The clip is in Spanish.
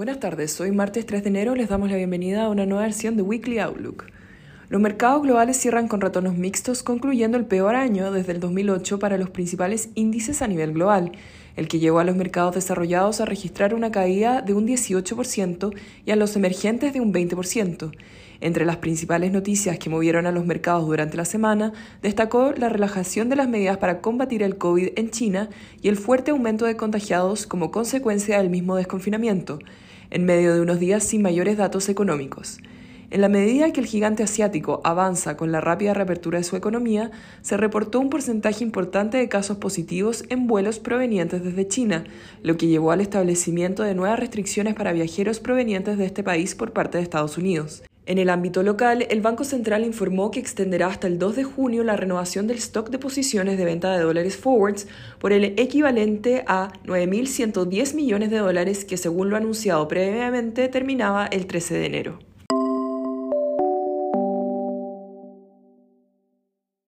Buenas tardes, hoy martes 3 de enero les damos la bienvenida a una nueva versión de Weekly Outlook. Los mercados globales cierran con retornos mixtos, concluyendo el peor año desde el 2008 para los principales índices a nivel global, el que llevó a los mercados desarrollados a registrar una caída de un 18% y a los emergentes de un 20%. Entre las principales noticias que movieron a los mercados durante la semana, destacó la relajación de las medidas para combatir el COVID en China y el fuerte aumento de contagiados como consecuencia del mismo desconfinamiento, en medio de unos días sin mayores datos económicos. En la medida que el gigante asiático avanza con la rápida reapertura de su economía, se reportó un porcentaje importante de casos positivos en vuelos provenientes desde China, lo que llevó al establecimiento de nuevas restricciones para viajeros provenientes de este país por parte de Estados Unidos. En el ámbito local, el Banco Central informó que extenderá hasta el 2 de junio la renovación del stock de posiciones de venta de dólares forwards por el equivalente a 9.110 millones de dólares que, según lo anunciado previamente, terminaba el 13 de enero.